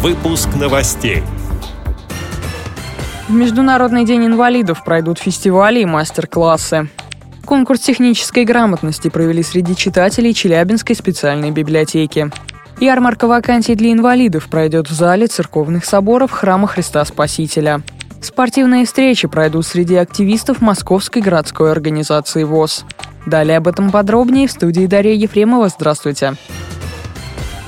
Выпуск новостей. В Международный день инвалидов пройдут фестивали и мастер-классы. Конкурс технической грамотности провели среди читателей Челябинской специальной библиотеки. Ярмарка вакансий для инвалидов пройдет в зале церковных соборов Храма Христа Спасителя. Спортивные встречи пройдут среди активистов Московской городской организации ВОЗ. Далее об этом подробнее в студии Дарья Ефремова. Здравствуйте. В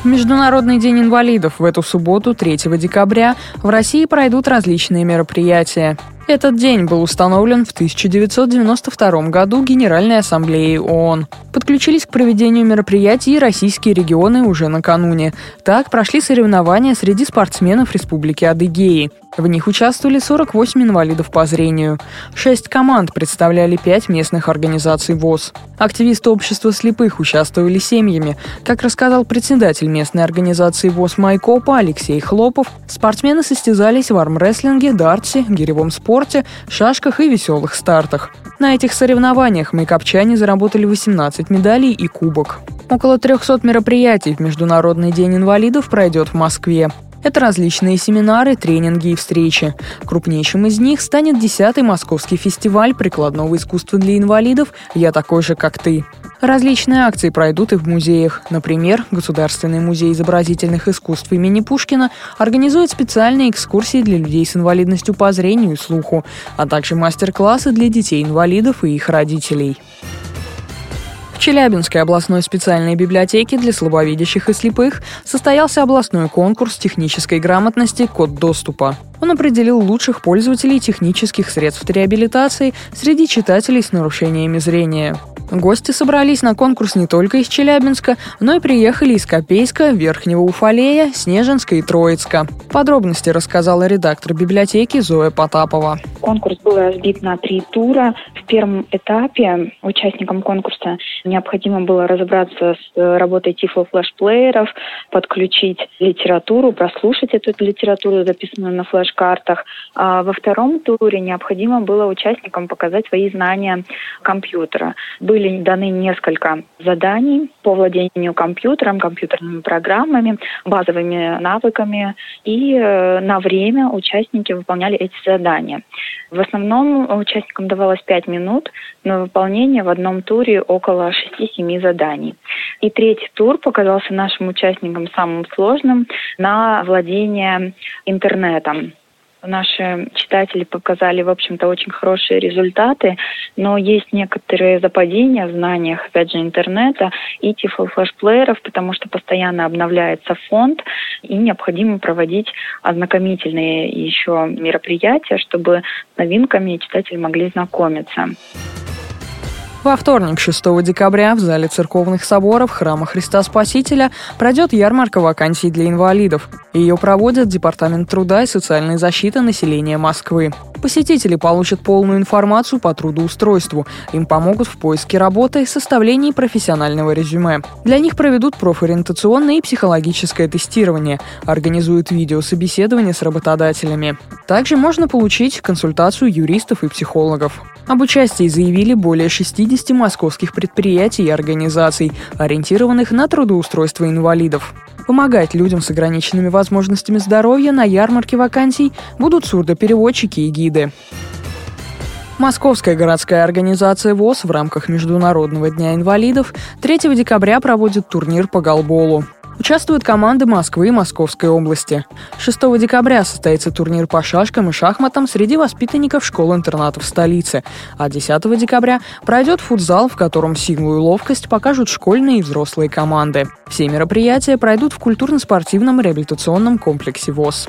Международный день инвалидов в эту субботу, 3 декабря, в России пройдут различные мероприятия. Этот день был установлен в 1992 году Генеральной Ассамблеей ООН. Подключились к проведению мероприятий российские регионы уже накануне. Так прошли соревнования среди спортсменов Республики Адыгеи. В них участвовали 48 инвалидов по зрению. Шесть команд представляли пять местных организаций ВОЗ. Активисты общества слепых участвовали семьями. Как рассказал председатель местной организации ВОЗ Майкопа Алексей Хлопов, спортсмены состязались в армрестлинге, дартсе, гиревом спорте, шашках и веселых стартах. На этих соревнованиях майкопчане заработали 18 медалей и кубок. Около 300 мероприятий в Международный день инвалидов пройдет в Москве. Это различные семинары, тренинги и встречи. Крупнейшим из них станет 10-й Московский фестиваль прикладного искусства для инвалидов «Я такой же, как ты». Различные акции пройдут и в музеях. Например, Государственный музей изобразительных искусств имени Пушкина организует специальные экскурсии для людей с инвалидностью по зрению и слуху, а также мастер-классы для детей-инвалидов и их родителей. Челябинской областной специальной библиотеке для слабовидящих и слепых состоялся областной конкурс технической грамотности «Код доступа». Он определил лучших пользователей технических средств реабилитации среди читателей с нарушениями зрения. Гости собрались на конкурс не только из Челябинска, но и приехали из Копейска, Верхнего Уфалея, Снежинска и Троицка. Подробности рассказала редактор библиотеки Зоя Потапова. Конкурс был разбит на три тура. В первом этапе участникам конкурса необходимо было разобраться с работой тифло-флешплееров, подключить литературу, прослушать эту литературу, записанную на флеш-картах. А во втором туре необходимо было участникам показать свои знания компьютера. Были были даны несколько заданий по владению компьютером, компьютерными программами, базовыми навыками, и э, на время участники выполняли эти задания. В основном участникам давалось 5 минут на выполнение в одном туре около 6-7 заданий. И третий тур показался нашим участникам самым сложным на владение интернетом. Наши читатели показали, в общем-то, очень хорошие результаты, но есть некоторые западения в знаниях, опять же, интернета и тифлофлешплееров, потому что постоянно обновляется фонд, и необходимо проводить ознакомительные еще мероприятия, чтобы новинками читатели могли знакомиться. Во вторник, 6 декабря, в зале церковных соборов Храма Христа Спасителя пройдет ярмарка вакансий для инвалидов. Ее проводят Департамент труда и социальной защиты населения Москвы. Посетители получат полную информацию по трудоустройству. Им помогут в поиске работы и составлении профессионального резюме. Для них проведут профориентационное и психологическое тестирование, организуют видеособеседование с работодателями. Также можно получить консультацию юристов и психологов. Об участии заявили более 60 московских предприятий и организаций, ориентированных на трудоустройство инвалидов. Помогать людям с ограниченными возможностями здоровья на ярмарке вакансий будут сурдопереводчики и гиды. Московская городская организация ВОЗ в рамках Международного дня инвалидов 3 декабря проводит турнир по голболу. Участвуют команды Москвы и Московской области. 6 декабря состоится турнир по шашкам и шахматам среди воспитанников школ-интернатов столицы, а 10 декабря пройдет футзал, в котором силу и ловкость покажут школьные и взрослые команды. Все мероприятия пройдут в культурно-спортивном реабилитационном комплексе ВОЗ.